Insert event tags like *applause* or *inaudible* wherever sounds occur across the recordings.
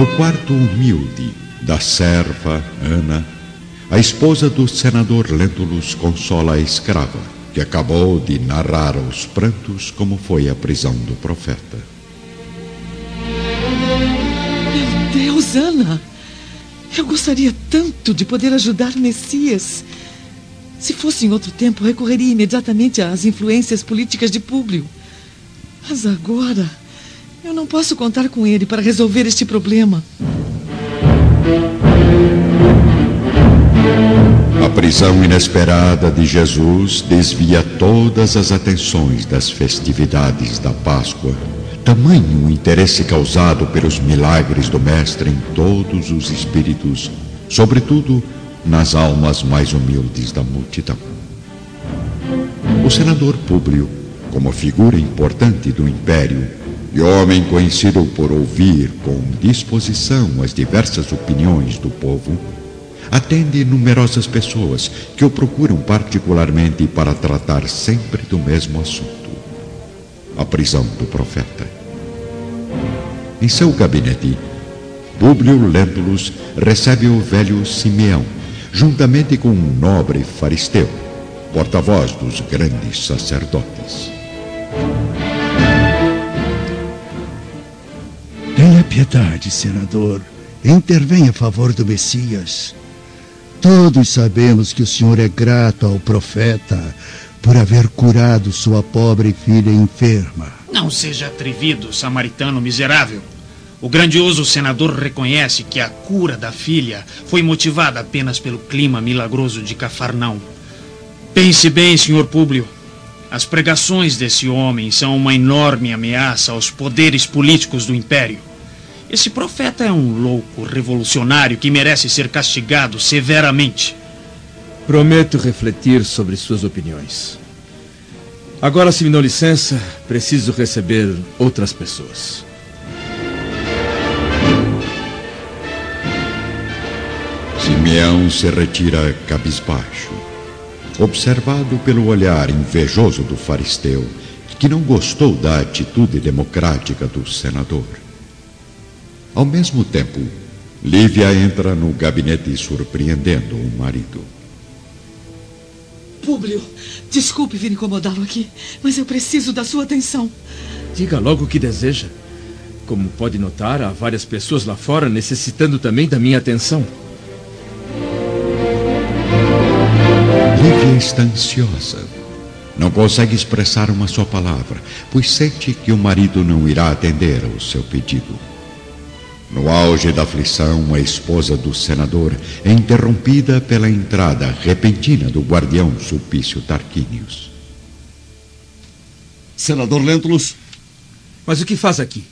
No quarto humilde da serva Ana, a esposa do senador Lentulus consola a escrava, que acabou de narrar aos prantos como foi a prisão do profeta. Meu Deus, Ana! Eu gostaria tanto de poder ajudar Messias. Se fosse em outro tempo, recorreria imediatamente às influências políticas de Públio. Mas agora, eu não posso contar com ele para resolver este problema. A prisão inesperada de Jesus desvia todas as atenções das festividades da Páscoa. Tamanho o interesse causado pelos milagres do Mestre em todos os espíritos, sobretudo nas almas mais humildes da multidão. O senador Públio, como figura importante do império e homem conhecido por ouvir com disposição as diversas opiniões do povo, atende numerosas pessoas que o procuram particularmente para tratar sempre do mesmo assunto: a prisão do profeta. Em seu gabinete, Públio Lentulus recebe o velho Simeão, juntamente com um nobre faristeu, porta-voz dos grandes sacerdotes. Piedade, senador. Intervenha a favor do Messias. Todos sabemos que o senhor é grato ao profeta por haver curado sua pobre filha enferma. Não seja atrevido, samaritano miserável. O grandioso senador reconhece que a cura da filha foi motivada apenas pelo clima milagroso de Cafarnaum. Pense bem, senhor Públio. As pregações desse homem são uma enorme ameaça aos poderes políticos do império. Esse profeta é um louco revolucionário que merece ser castigado severamente. Prometo refletir sobre suas opiniões. Agora, se me dão licença, preciso receber outras pessoas. Simeão se retira cabisbaixo, observado pelo olhar invejoso do faristeu, que não gostou da atitude democrática do senador. Ao mesmo tempo, Lívia entra no gabinete surpreendendo o marido. Públio, desculpe vir incomodá-lo aqui, mas eu preciso da sua atenção. Diga logo o que deseja. Como pode notar, há várias pessoas lá fora necessitando também da minha atenção. Lívia está ansiosa. Não consegue expressar uma só palavra, pois sente que o marido não irá atender ao seu pedido. No auge da aflição, a esposa do senador é interrompida pela entrada repentina do guardião Sulpício Tarquínios. Senador Lentulus. Mas o que faz aqui?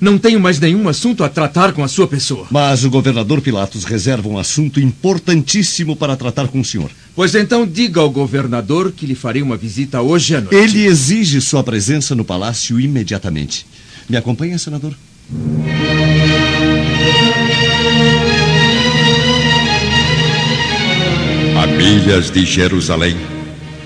Não tenho mais nenhum assunto a tratar com a sua pessoa. Mas o governador Pilatos reserva um assunto importantíssimo para tratar com o senhor. Pois então diga ao governador que lhe farei uma visita hoje à noite. Ele exige sua presença no palácio imediatamente. Me acompanha, senador? A milhas de Jerusalém,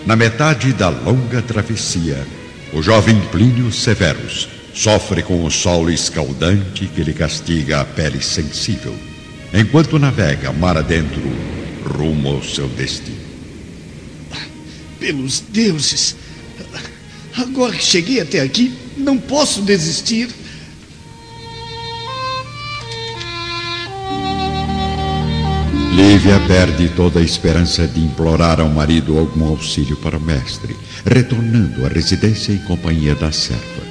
na metade da longa travessia, o jovem Plínio Severus sofre com o sol escaldante que lhe castiga a pele sensível, enquanto navega mar adentro rumo ao seu destino. Pelos deuses! Agora que cheguei até aqui, não posso desistir. Lívia perde toda a esperança de implorar ao marido algum auxílio para o mestre, retornando à residência em companhia da serva.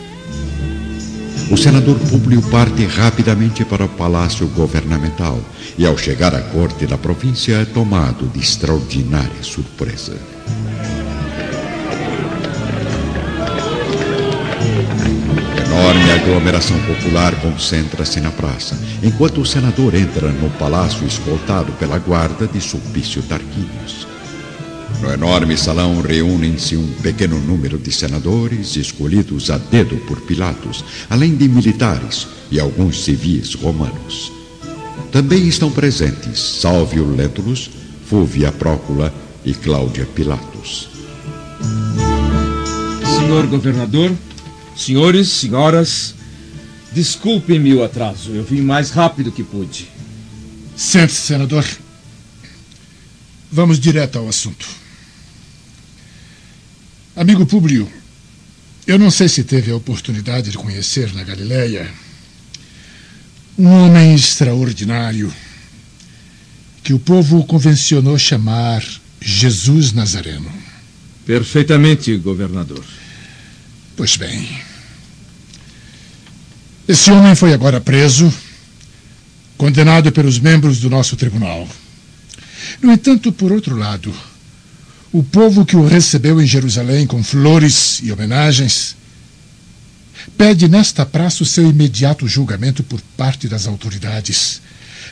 O senador Públio parte rapidamente para o palácio governamental e, ao chegar à corte da província, é tomado de extraordinária surpresa. Enorme aglomeração popular concentra-se na praça, enquanto o senador entra no palácio escoltado pela guarda de Sulpício Tarquínios. No enorme salão reúnem-se um pequeno número de senadores escolhidos a dedo por Pilatos, além de militares e alguns civis romanos. Também estão presentes Salvio Lentulus, Fúvia Prócula e Cláudia Pilatos. Senhor governador, senhores, senhoras, Desculpe-me o atraso. Eu vim mais rápido que pude. Sente-se, senador. Vamos direto ao assunto. Amigo Públio, eu não sei se teve a oportunidade de conhecer na Galileia um homem extraordinário que o povo convencionou chamar Jesus Nazareno. Perfeitamente, governador. Pois bem. Esse homem foi agora preso, condenado pelos membros do nosso tribunal. No entanto, por outro lado, o povo que o recebeu em Jerusalém com flores e homenagens pede nesta praça o seu imediato julgamento por parte das autoridades,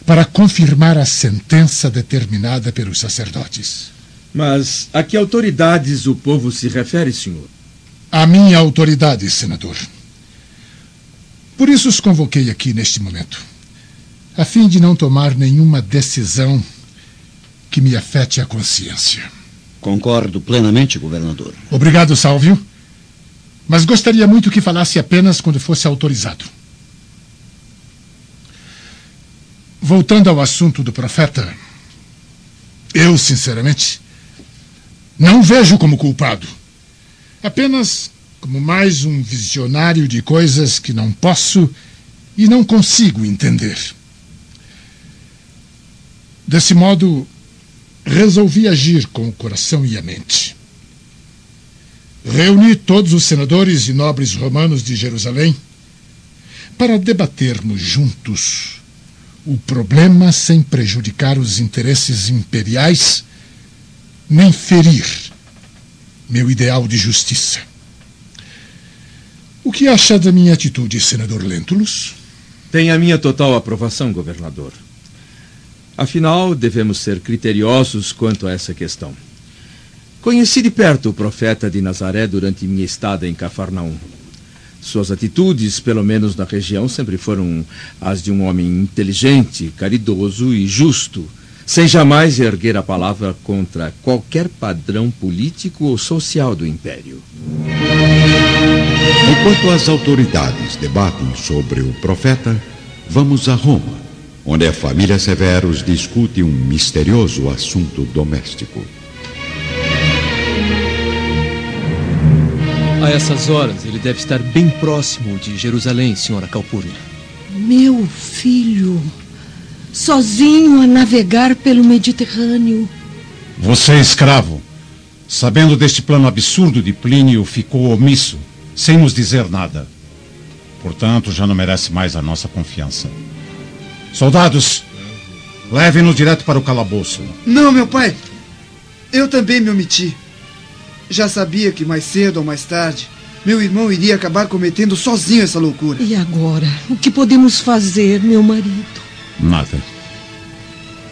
para confirmar a sentença determinada pelos sacerdotes. Mas a que autoridades o povo se refere, senhor? A minha autoridade, senador. Por isso os convoquei aqui neste momento, a fim de não tomar nenhuma decisão que me afete a consciência. Concordo plenamente, governador. Obrigado, Salvio. Mas gostaria muito que falasse apenas quando fosse autorizado. Voltando ao assunto do profeta, eu, sinceramente, não vejo como culpado. Apenas como mais um visionário de coisas que não posso e não consigo entender. Desse modo, resolvi agir com o coração e a mente. Reuni todos os senadores e nobres romanos de Jerusalém para debatermos juntos o problema sem prejudicar os interesses imperiais nem ferir meu ideal de justiça. O que acha da minha atitude, senador Lentulus? Tem a minha total aprovação, governador. Afinal, devemos ser criteriosos quanto a essa questão. Conheci de perto o profeta de Nazaré durante minha estada em Cafarnaum. Suas atitudes, pelo menos na região, sempre foram as de um homem inteligente, caridoso e justo, sem jamais erguer a palavra contra qualquer padrão político ou social do império. Enquanto as autoridades debatem sobre o profeta, vamos a Roma, onde a família Severus discute um misterioso assunto doméstico. A essas horas, ele deve estar bem próximo de Jerusalém, senhora Calpurnia. Meu filho, sozinho a navegar pelo Mediterrâneo. Você, é escravo, sabendo deste plano absurdo de Plínio, ficou omisso, sem nos dizer nada. Portanto, já não merece mais a nossa confiança. Soldados, levem-nos direto para o calabouço. Não, meu pai. Eu também me omiti. Já sabia que mais cedo ou mais tarde meu irmão iria acabar cometendo sozinho essa loucura. E agora? O que podemos fazer, meu marido? Nada.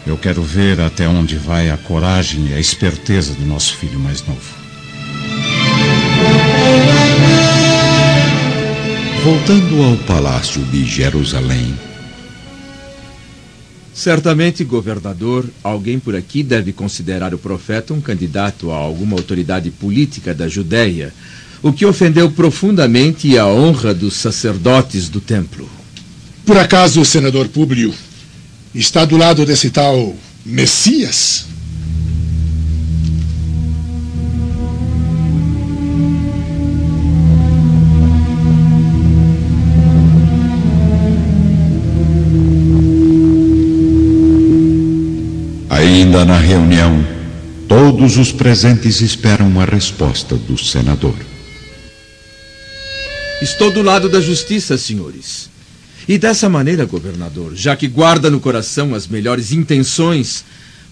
Eu quero ver até onde vai a coragem e a esperteza do nosso filho mais novo. Voltando ao palácio de Jerusalém, Certamente, governador, alguém por aqui deve considerar o profeta um candidato a alguma autoridade política da Judéia, o que ofendeu profundamente a honra dos sacerdotes do templo. Por acaso o senador Públio está do lado desse tal Messias? ainda na reunião, todos os presentes esperam uma resposta do senador. Estou do lado da justiça, senhores. E dessa maneira, governador, já que guarda no coração as melhores intenções,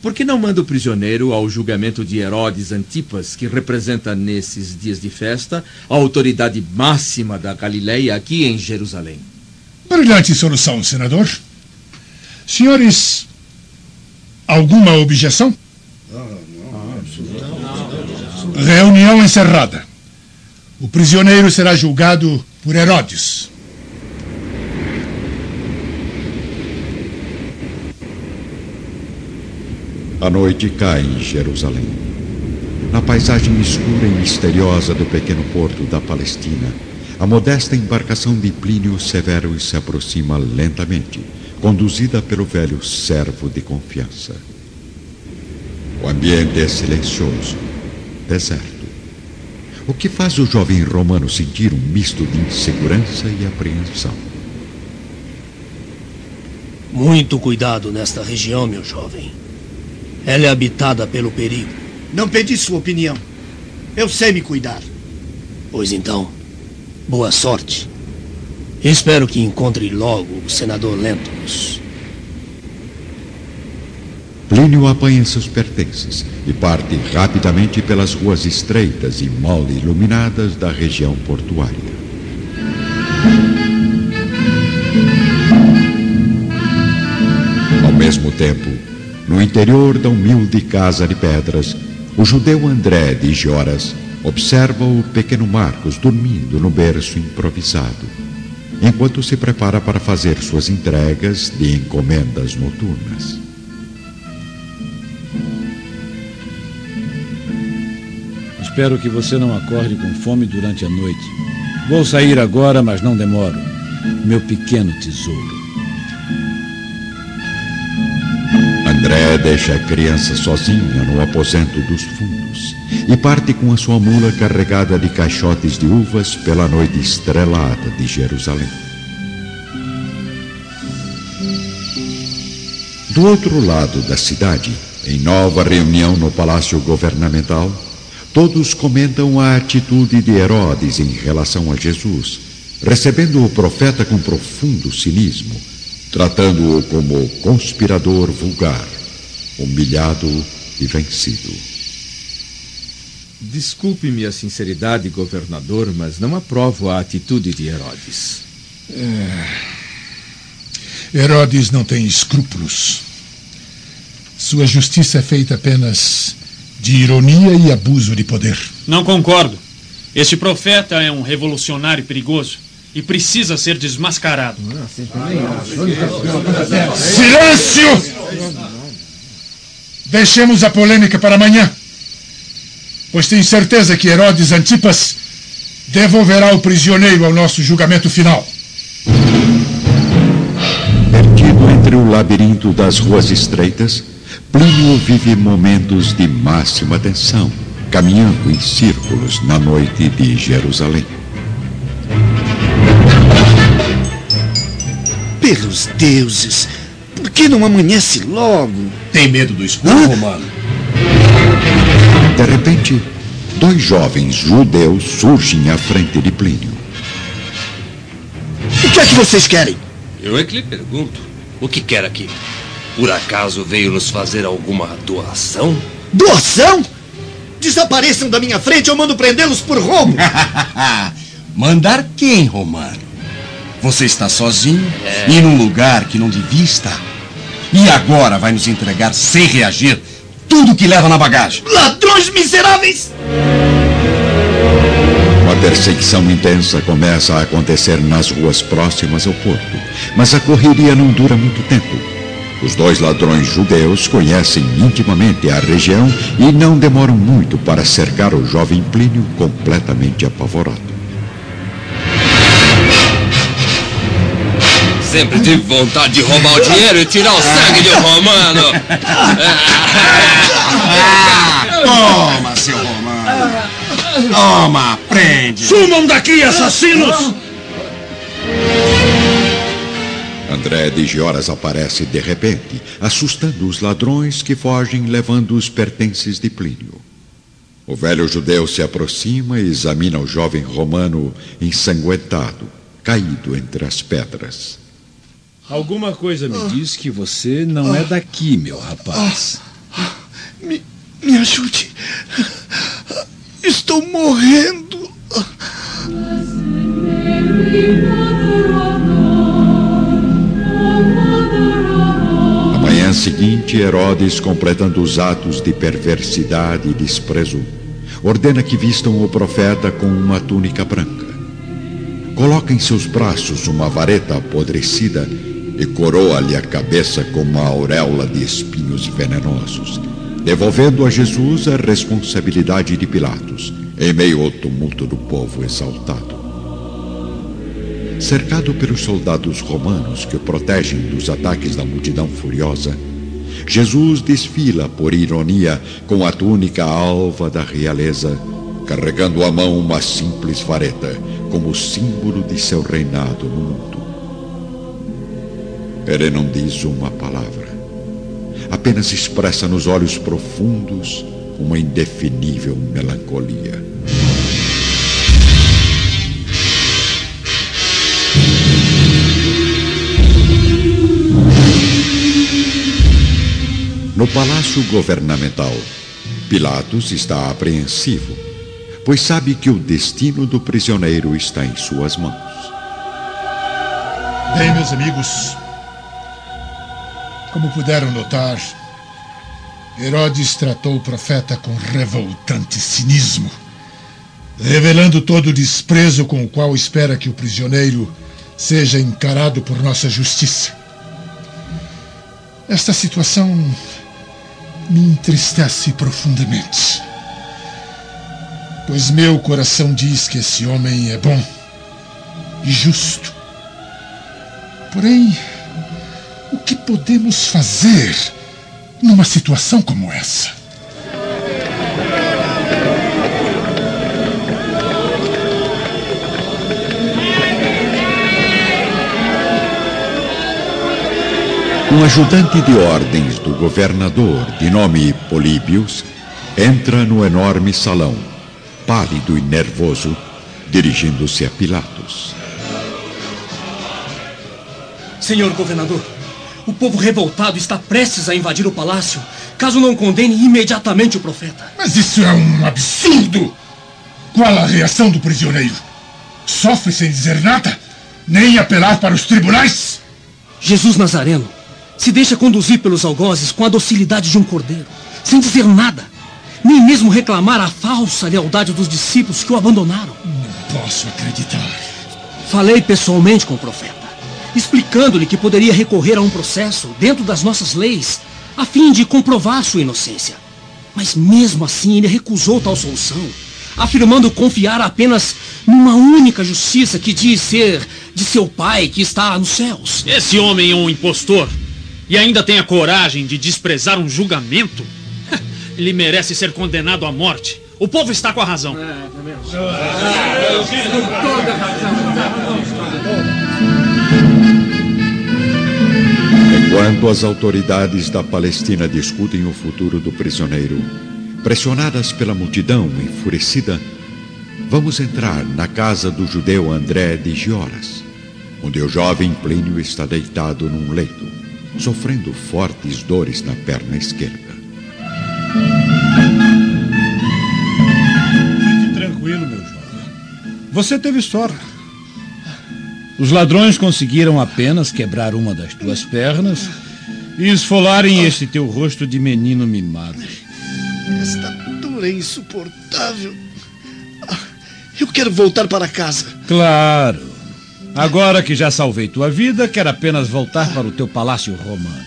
por que não manda o prisioneiro ao julgamento de Herodes Antipas, que representa nesses dias de festa a autoridade máxima da Galileia aqui em Jerusalém? Brilhante solução, senador. Senhores, alguma objeção? Reunião encerrada. O prisioneiro será julgado por Herodes. A noite cai em Jerusalém. Na paisagem escura e misteriosa do pequeno porto da Palestina, A modesta embarcação de Plínio Severo se aproxima lentamente, conduzida pelo velho servo de confiança. O ambiente é silencioso, deserto. O que faz o jovem romano sentir um misto de insegurança e apreensão. Muito cuidado nesta região, meu jovem. Ela é habitada pelo perigo. Não pedi sua opinião. Eu sei me cuidar. Pois então, boa sorte. Espero que encontre logo o senador Lentulus. Plínio apanha seus pertences e parte rapidamente pelas ruas estreitas e mal iluminadas da região portuária. Ao mesmo tempo, no interior da humilde casa de pedras, o judeu André de Gioras observa o pequeno Marcos dormindo no berço improvisado, enquanto se prepara para fazer suas entregas de encomendas noturnas. Espero que você não acorde com fome durante a noite. Vou sair agora, mas não demoro. Meu pequeno tesouro. André deixa a criança sozinha no aposento dos fundos e parte com a sua mula carregada de caixotes de uvas pela noite estrelada de Jerusalém. Do outro lado da cidade, em nova reunião no palácio governamental, todos comentam a atitude de Herodes em relação a Jesus, recebendo o profeta com profundo cinismo tratando-o como conspirador vulgar, humilhado e vencido. Desculpe-me a sinceridade, governador, mas não aprovo a atitude de Herodes. É... Herodes não tem escrúpulos. Sua justiça é feita apenas de ironia e abuso de poder. Não concordo. Este profeta é um revolucionário perigoso e precisa ser desmascarado. Silêncio! Deixemos a polêmica para amanhã, pois tenho certeza que Herodes Antipas devolverá o prisioneiro ao nosso julgamento final. Perdido entre o labirinto das ruas estreitas, Plínio vive momentos de máxima tensão, caminhando em círculos na noite de Jerusalém. Pelos deuses, por que não amanhece logo? Tem medo do escuro, Hã? Romano? De repente, dois jovens judeus surgem à frente de Plínio. O que é que vocês querem? Eu é que lhe pergunto. O que quer aqui? Por acaso veio nos fazer alguma doação? Doação? Desapareçam da minha frente, eu mando prendê-los por roubo. *laughs* Mandar quem, Romano? Você está sozinho é. e num lugar que não devia estar. E agora vai nos entregar sem reagir tudo que leva na bagagem. Ladrões miseráveis! Uma perseguição intensa começa a acontecer nas ruas próximas ao porto, mas a correria não dura muito tempo. Os dois ladrões judeus conhecem intimamente a região e não demoram muito para cercar o jovem Plínio completamente apavorado. Sempre tive vontade de roubar o dinheiro e tirar o sangue de um romano. Toma, seu romano. Toma, prende. Sumam daqui, assassinos! André de Gioras aparece de repente, assustando os ladrões que fogem levando os pertences de Plínio. O velho judeu se aproxima e examina o jovem romano ensanguentado, caído entre as pedras. Alguma coisa me diz que você não é daqui, meu rapaz. Me, me ajude. Estou morrendo. Na manhã seguinte, Herodes, completando os atos de perversidade e desprezo, ordena que vistam o profeta com uma túnica branca. Coloca em seus braços uma vareta apodrecida e coroa-lhe a cabeça com uma auréola de espinhos venenosos, devolvendo a Jesus a responsabilidade de Pilatos, em meio ao tumulto do povo exaltado. Cercado pelos soldados romanos que o protegem dos ataques da multidão furiosa, Jesus desfila, por ironia, com a túnica alva da realeza, carregando à mão uma simples vareta, como símbolo de seu reinado no mundo. Ele não diz uma palavra, apenas expressa nos olhos profundos uma indefinível melancolia. No palácio governamental, Pilatos está apreensivo, pois sabe que o destino do prisioneiro está em suas mãos. Bem, meus amigos, como puderam notar, Herodes tratou o profeta com revoltante cinismo, revelando todo o desprezo com o qual espera que o prisioneiro seja encarado por nossa justiça. Esta situação me entristece profundamente. Pois meu coração diz que esse homem é bom e justo. Porém, podemos fazer numa situação como essa? Um ajudante de ordens do governador, de nome Políbios, entra no enorme salão, pálido e nervoso, dirigindo-se a Pilatos. Senhor governador, o povo revoltado está prestes a invadir o palácio, caso não condene imediatamente o profeta. Mas isso é um absurdo! Qual a reação do prisioneiro? Sofre sem dizer nada? Nem apelar para os tribunais? Jesus Nazareno se deixa conduzir pelos algozes com a docilidade de um cordeiro, sem dizer nada, nem mesmo reclamar a falsa lealdade dos discípulos que o abandonaram. Não posso acreditar. Falei pessoalmente com o profeta, explicando-lhe que poderia recorrer a um processo dentro das nossas leis, a fim de comprovar sua inocência. Mas mesmo assim ele recusou tal solução, afirmando confiar apenas numa única justiça que diz ser de seu pai que está nos céus. Esse homem é um impostor e ainda tem a coragem de desprezar um julgamento, *laughs* ele merece ser condenado à morte. O povo está com a razão. Enquanto as autoridades da Palestina discutem o futuro do prisioneiro, pressionadas pela multidão enfurecida, vamos entrar na casa do judeu André de Gioras, onde o jovem Plínio está deitado num leito sofrendo fortes dores na perna esquerda. Fique tranquilo, meu jovem. Você teve sorte. Os ladrões conseguiram apenas quebrar uma das tuas pernas e esfolarem este teu rosto de menino mimado. Esta dor é insuportável. Ah, eu quero voltar para casa. Claro. Agora que já salvei tua vida, quero apenas voltar para o teu palácio romano.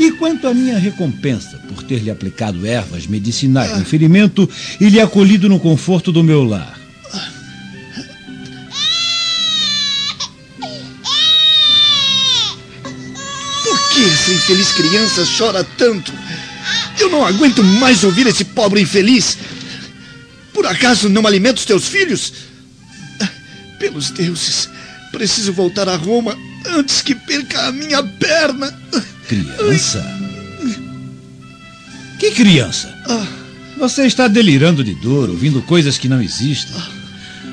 E quanto à minha recompensa por ter lhe aplicado ervas medicinais no ferimento e lhe acolhido no conforto do meu lar? Essa infeliz criança chora tanto? Eu não aguento mais ouvir esse pobre infeliz. Por acaso não alimenta os teus filhos? Pelos deuses, preciso voltar a Roma antes que perca a minha perna. Criança? Que criança? Você está delirando de dor, ouvindo coisas que não existem.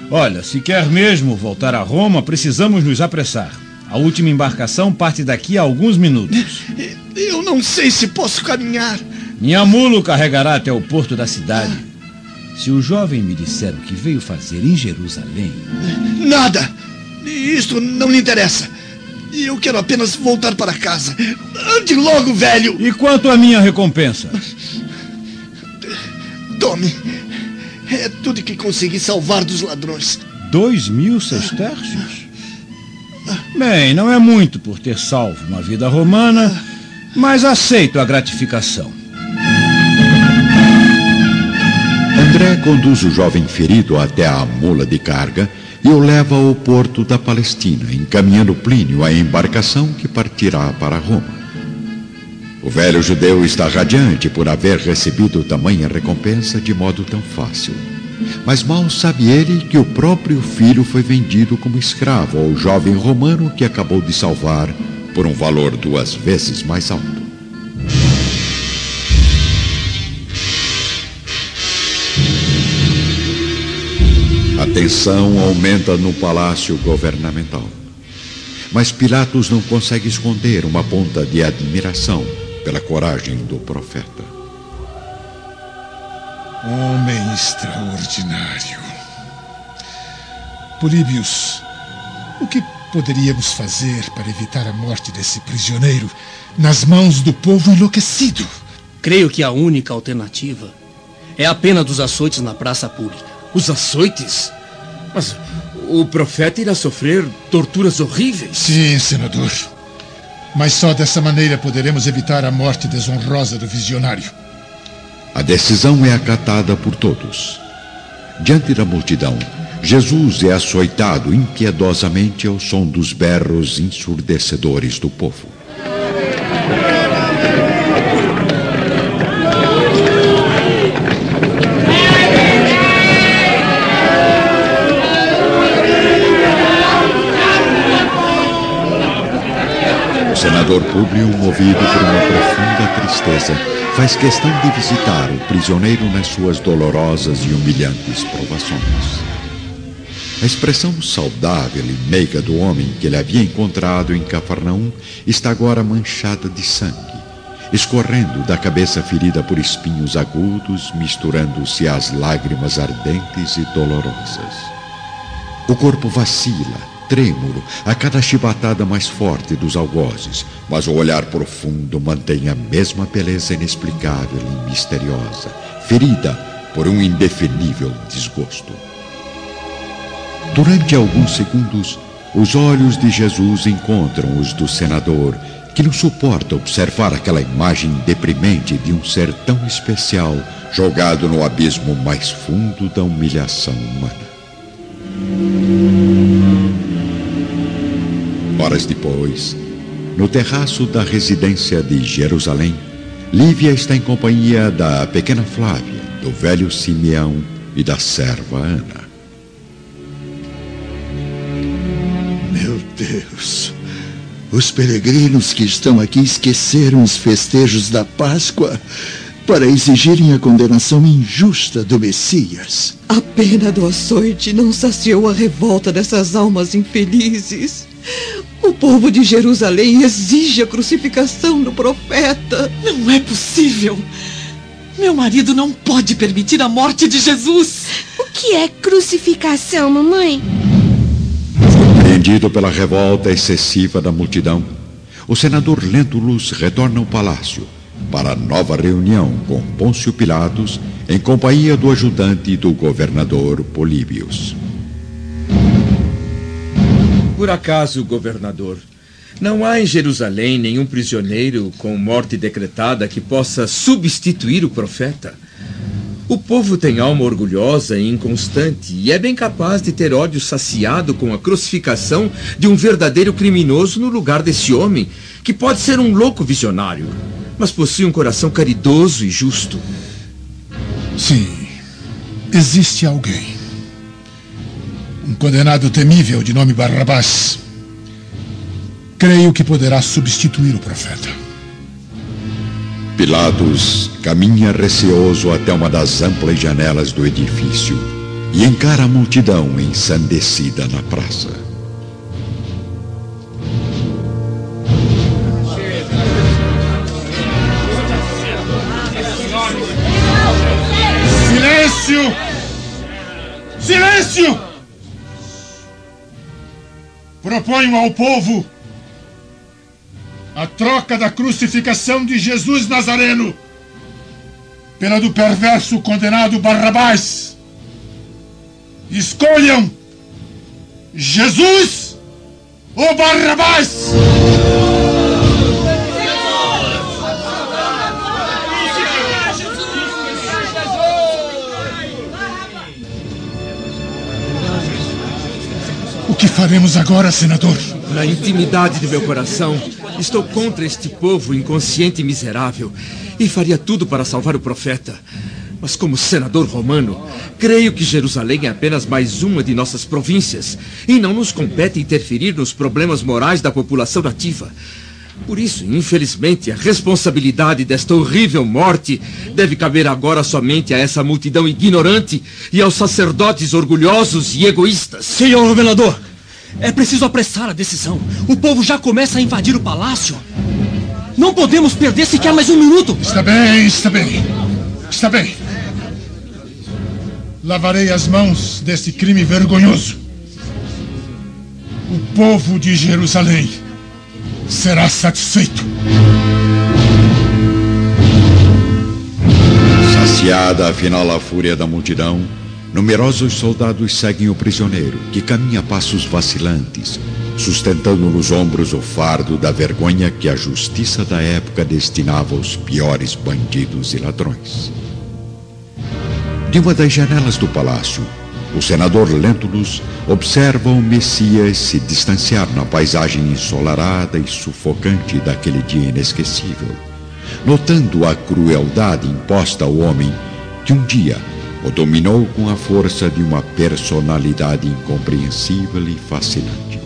Olha, se quer mesmo voltar a Roma, precisamos nos apressar. A última embarcação parte daqui a alguns minutos. *laughs* Eu não sei se posso caminhar. Minha mulo carregará até o porto da cidade. Se o jovem me disser o que veio fazer em Jerusalém. Nada! Isto não lhe interessa. Eu quero apenas voltar para casa. Ande logo, velho! E quanto à minha recompensa? Tome. É tudo que consegui salvar dos ladrões. Dois mil sestércios? Bem, não é muito por ter salvo uma vida romana, mas aceito a gratificação. André conduz o jovem ferido até a mula de carga e o leva ao porto da Palestina, encaminhando Plínio à embarcação que partirá para Roma. O velho judeu está radiante por haver recebido tamanha recompensa de modo tão fácil. Mas mal sabe ele que o próprio filho foi vendido como escravo ao jovem romano que acabou de salvar por um valor duas vezes mais alto. A tensão aumenta no palácio governamental. Mas Pilatos não consegue esconder uma ponta de admiração pela coragem do profeta. Homem extraordinário. Políbios, o que poderíamos fazer para evitar a morte desse prisioneiro nas mãos do povo enlouquecido? Creio que a única alternativa é a pena dos açoites na praça pública. Os açoites? Mas o profeta irá sofrer torturas horríveis. Sim, senador. Mas só dessa maneira poderemos evitar a morte desonrosa do visionário. A decisão é acatada por todos. Diante da multidão, Jesus é açoitado impiedosamente ao som dos berros ensurdecedores do povo. Senador Públio, movido por uma profunda tristeza, faz questão de visitar o prisioneiro nas suas dolorosas e humilhantes provações. A expressão saudável e meiga do homem que ele havia encontrado em Cafarnaum está agora manchada de sangue, escorrendo da cabeça ferida por espinhos agudos, misturando-se às lágrimas ardentes e dolorosas. O corpo vacila, trêmulo, a cada chibatada mais forte dos algozes, mas o olhar profundo mantém a mesma beleza inexplicável e misteriosa, ferida por um indefinível desgosto. Durante alguns segundos, os olhos de Jesus encontram os do senador, que não suporta observar aquela imagem deprimente de um ser tão especial jogado no abismo mais fundo da humilhação humana. Horas depois, no terraço da residência de Jerusalém, Lívia está em companhia da pequena Flávia, do velho Simeão e da serva Ana. Meu Deus! Os peregrinos que estão aqui esqueceram os festejos da Páscoa para exigirem a condenação injusta do Messias. A pena do açoite não saciou a revolta dessas almas infelizes. O povo de Jerusalém exige a crucificação do profeta. Não é possível. Meu marido não pode permitir a morte de Jesus. O que é crucificação, mamãe? Surpreendido pela revolta excessiva da multidão, o senador Lentulus retorna ao palácio para nova reunião com Pôncio Pilatos em companhia do ajudante do governador Políbios. Por acaso, governador, não há em Jerusalém nenhum prisioneiro com morte decretada que possa substituir o profeta? O povo tem alma orgulhosa e inconstante e é bem capaz de ter ódio saciado com a crucificação de um verdadeiro criminoso no lugar desse homem, que pode ser um louco visionário, mas possui um coração caridoso e justo. Sim, existe alguém. Um condenado temível de nome Barrabás. Creio que poderá substituir o profeta. Pilatos caminha receoso até uma das amplas janelas do edifício e encara a multidão ensandecida na praça. Silêncio! Silêncio! Proponho ao povo a troca da crucificação de Jesus Nazareno pela do perverso condenado Barrabás. Escolham Jesus ou Barrabás! Faremos agora, senador? Na intimidade de meu coração, estou contra este povo inconsciente e miserável e faria tudo para salvar o profeta. Mas, como senador romano, creio que Jerusalém é apenas mais uma de nossas províncias e não nos compete interferir nos problemas morais da população nativa. Por isso, infelizmente, a responsabilidade desta horrível morte deve caber agora somente a essa multidão ignorante e aos sacerdotes orgulhosos e egoístas. Senhor governador, é preciso apressar a decisão. O povo já começa a invadir o palácio. Não podemos perder sequer mais um minuto. Está bem, está bem. Está bem. Lavarei as mãos deste crime vergonhoso. O povo de Jerusalém será satisfeito. Saciada afinal a fúria da multidão, numerosos soldados seguem o prisioneiro, que caminha a passos vacilantes, sustentando nos ombros o fardo da vergonha que a justiça da época destinava aos piores bandidos e ladrões. De uma das janelas do palácio, o senador Lentulus observa o Messias se distanciar na paisagem ensolarada e sufocante daquele dia inesquecível, notando a crueldade imposta ao homem que um dia o dominou com a força de uma personalidade incompreensível e fascinante.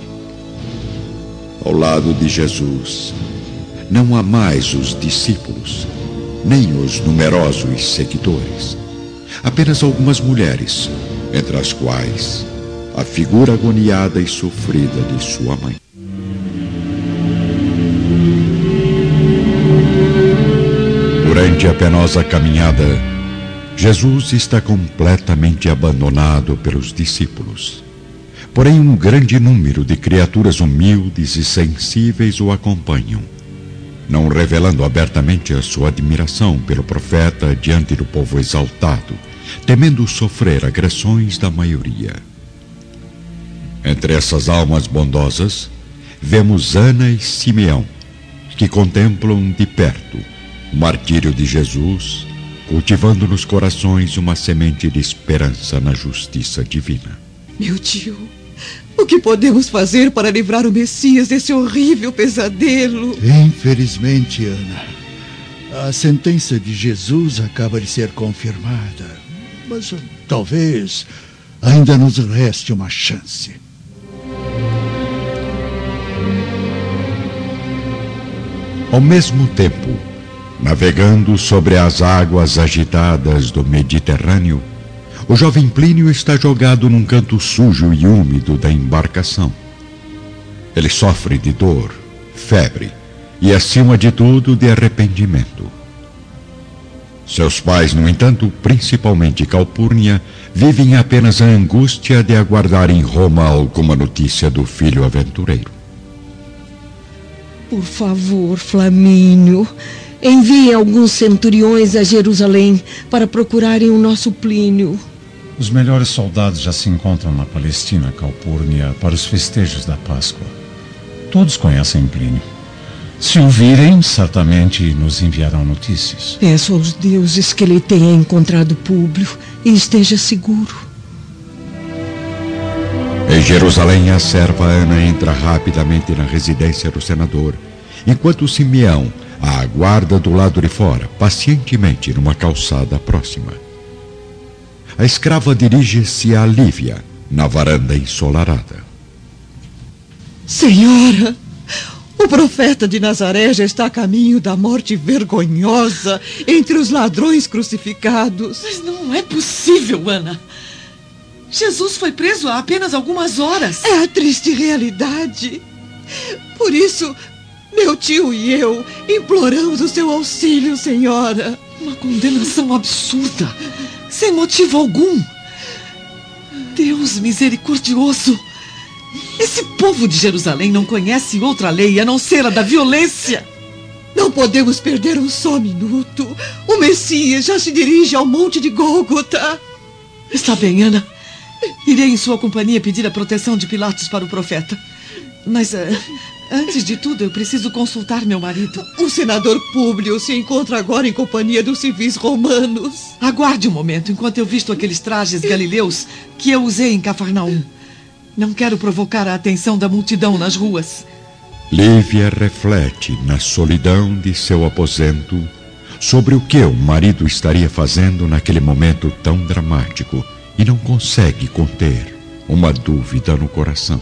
Ao lado de Jesus, não há mais os discípulos, nem os numerosos seguidores apenas algumas mulheres, entre as quais a figura agoniada e sofrida de sua mãe. Durante a penosa caminhada, Jesus está completamente abandonado pelos discípulos. Porém, um grande número de criaturas humildes e sensíveis o acompanham, não revelando abertamente a sua admiração pelo profeta diante do povo exaltado temendo sofrer agressões da maioria. Entre essas almas bondosas, vemos Ana e Simeão, que contemplam de perto o martírio de Jesus, cultivando nos corações uma semente de esperança na justiça divina. Meu tio, o que podemos fazer para livrar o Messias desse horrível pesadelo? Infelizmente, Ana, a sentença de Jesus acaba de ser confirmada mas talvez ainda nos reste uma chance. Ao mesmo tempo, navegando sobre as águas agitadas do Mediterrâneo, o jovem Plínio está jogado num canto sujo e úmido da embarcação. Ele sofre de dor, febre e, acima de tudo, de arrependimento. Seus pais, no entanto, principalmente Calpurnia, vivem apenas a angústia de aguardar em Roma alguma notícia do filho aventureiro. Por favor, Flamínio, envie alguns centuriões a Jerusalém para procurarem o nosso Plínio. Os melhores soldados já se encontram na Palestina, Calpurnia, para os festejos da Páscoa. Todos conhecem Plínio. Se o virem, certamente nos enviarão notícias. Peço aos deuses que ele tenha encontrado Públio e esteja seguro. Em Jerusalém, a serva Ana entra rapidamente na residência do senador, enquanto Simeão a aguarda do lado de fora, pacientemente numa calçada próxima. A escrava dirige-se a Lívia, na varanda ensolarada. Senhora! O profeta de Nazaré já está a caminho da morte vergonhosa entre os ladrões crucificados. Mas não é possível, Ana. Jesus foi preso há apenas algumas horas. É a triste realidade. Por isso, meu tio e eu imploramos o seu auxílio, senhora. Uma condenação absurda, sem motivo algum. Deus misericordioso. Esse povo de Jerusalém não conhece outra lei a não ser a da violência. Não podemos perder um só minuto. O Messias já se dirige ao Monte de Gólgota. Está bem, Ana. Irei em sua companhia pedir a proteção de Pilatos para o profeta. Mas uh, antes de tudo, eu preciso consultar meu marido. O senador Públio se encontra agora em companhia dos civis romanos. Aguarde um momento enquanto eu visto aqueles trajes galileus que eu usei em Cafarnaum. Não quero provocar a atenção da multidão nas ruas. Lívia reflete na solidão de seu aposento sobre o que o marido estaria fazendo naquele momento tão dramático e não consegue conter uma dúvida no coração.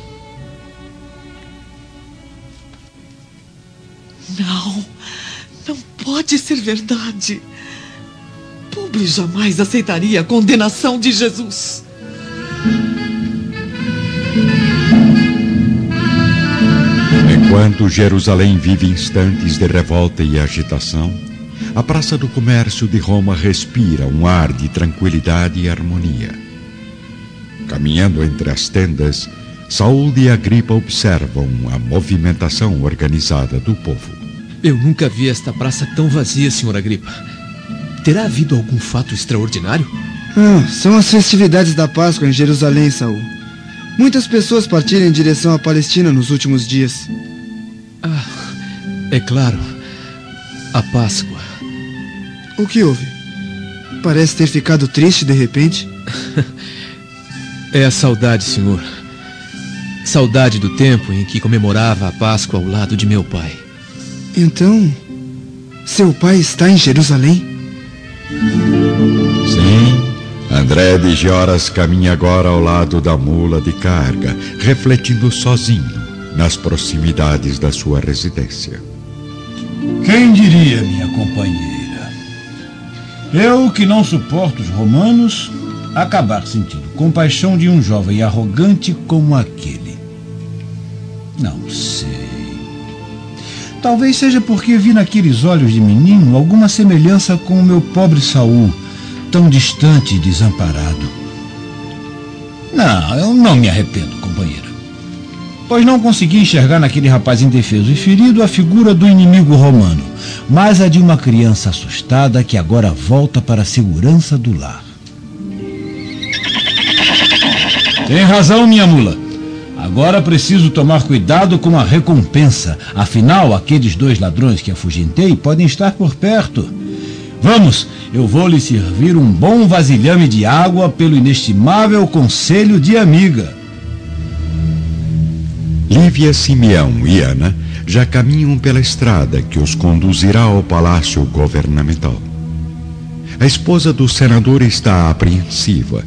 Não, não pode ser verdade. Publi jamais aceitaria a condenação de Jesus. Enquanto Jerusalém vive instantes de revolta e agitação, a Praça do Comércio de Roma respira um ar de tranquilidade e harmonia. Caminhando entre as tendas, Saúl e Agripa observam a movimentação organizada do povo. Eu nunca vi esta praça tão vazia, senhor Agripa. Terá havido algum fato extraordinário? Ah, são as festividades da Páscoa em Jerusalém, Saul. Muitas pessoas partiram em direção à Palestina nos últimos dias. Ah, é claro. A Páscoa. O que houve? Parece ter ficado triste de repente. *laughs* é a saudade, senhor. Saudade do tempo em que comemorava a Páscoa ao lado de meu pai. Então, seu pai está em Jerusalém? Sim, André de Gioras caminha agora ao lado da mula de carga, refletindo sozinho nas proximidades da sua residência. Quem diria, minha companheira? Eu, que não suporto os romanos, acabar sentindo compaixão de um jovem arrogante como aquele. Não sei. Talvez seja porque vi naqueles olhos de menino alguma semelhança com o meu pobre Saul, tão distante e desamparado. Não, eu não me arrependo, companheira. Pois não consegui enxergar naquele rapaz indefeso e ferido a figura do inimigo romano, mas a de uma criança assustada que agora volta para a segurança do lar. Tem razão, minha mula. Agora preciso tomar cuidado com a recompensa. Afinal, aqueles dois ladrões que afugentei podem estar por perto. Vamos, eu vou lhe servir um bom vasilhame de água pelo inestimável conselho de amiga. Lívia, Simeão e Ana já caminham pela estrada que os conduzirá ao palácio governamental. A esposa do senador está apreensiva,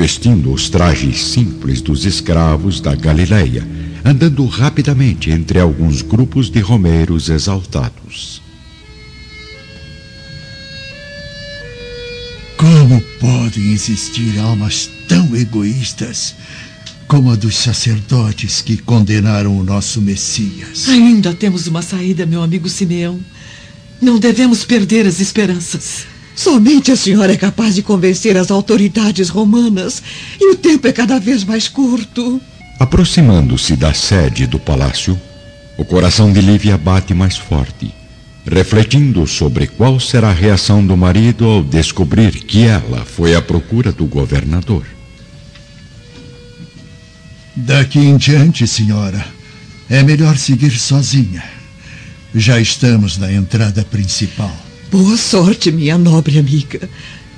vestindo os trajes simples dos escravos da Galileia, andando rapidamente entre alguns grupos de romeiros exaltados. Como podem existir almas tão egoístas como a dos sacerdotes que condenaram o nosso Messias? Ainda temos uma saída, meu amigo Simeão. Não devemos perder as esperanças. Somente a senhora é capaz de convencer as autoridades romanas e o tempo é cada vez mais curto. Aproximando-se da sede do palácio, o coração de Lívia bate mais forte, refletindo sobre qual será a reação do marido ao descobrir que ela foi à procura do governador. Daqui em diante, senhora, é melhor seguir sozinha. Já estamos na entrada principal. Boa sorte, minha nobre amiga.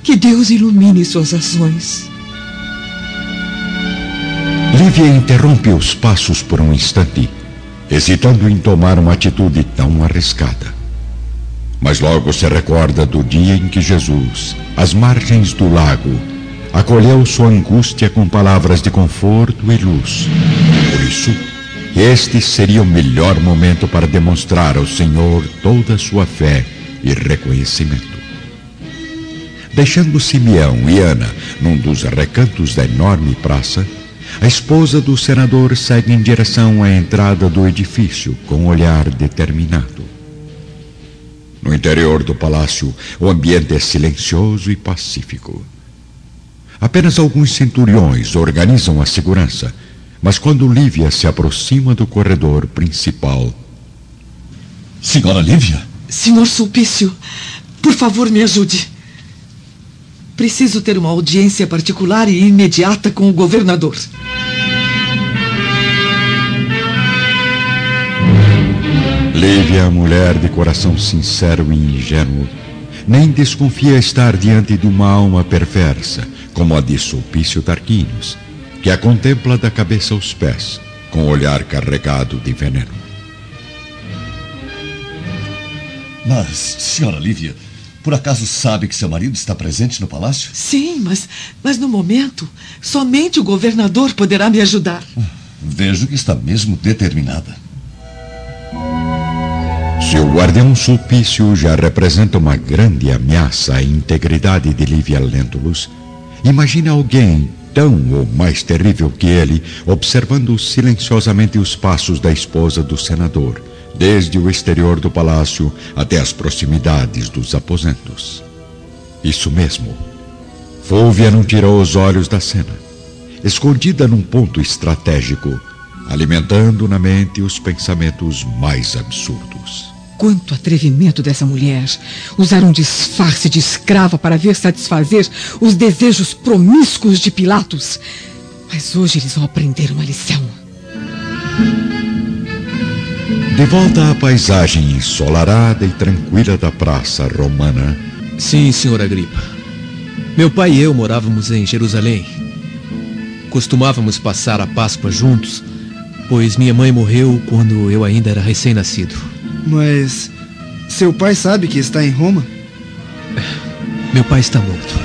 Que Deus ilumine suas ações. Lívia interrompe os passos por um instante, hesitando em tomar uma atitude tão arriscada. Mas logo se recorda do dia em que Jesus, às margens do lago, acolheu sua angústia com palavras de conforto e luz. Por isso, este seria o melhor momento para demonstrar ao Senhor toda a sua fé e reconhecimento. Deixando Simeão e Ana num dos recantos da enorme praça, a esposa do senador segue em direção à entrada do edifício com um olhar determinado. No interior do palácio, o ambiente é silencioso e pacífico. Apenas alguns centuriões organizam a segurança, mas quando Lívia se aproxima do corredor principal. Senhora Lívia? Senhor Sulpício, por favor, me ajude. Preciso ter uma audiência particular e imediata com o governador. Lívia, mulher de coração sincero e ingênuo, nem desconfia estar diante de uma alma perversa, como a de Sulpício Tarquinius, que a contempla da cabeça aos pés, com o olhar carregado de veneno. Mas, senhora Lívia, por acaso sabe que seu marido está presente no palácio? Sim, mas, mas no momento, somente o governador poderá me ajudar. Vejo que está mesmo determinada. Se o guardião Sulpício já representa uma grande ameaça à integridade de Lívia Lentulus, imagine alguém tão ou mais terrível que ele observando silenciosamente os passos da esposa do senador, desde o exterior do palácio até as proximidades dos aposentos. Isso mesmo. Fúvia não tirou os olhos da cena, escondida num ponto estratégico, alimentando na mente os pensamentos mais absurdos. Quanto atrevimento dessa mulher! Usar um disfarce de escrava para ver satisfazer os desejos promíscuos de Pilatos. Mas hoje eles vão aprender uma lição. De volta à paisagem ensolarada e tranquila da praça romana. Sim, senhor Agripa. Meu pai e eu morávamos em Jerusalém. Costumávamos passar a Páscoa juntos, pois minha mãe morreu quando eu ainda era recém-nascido. Mas seu pai sabe que está em Roma? Meu pai está morto.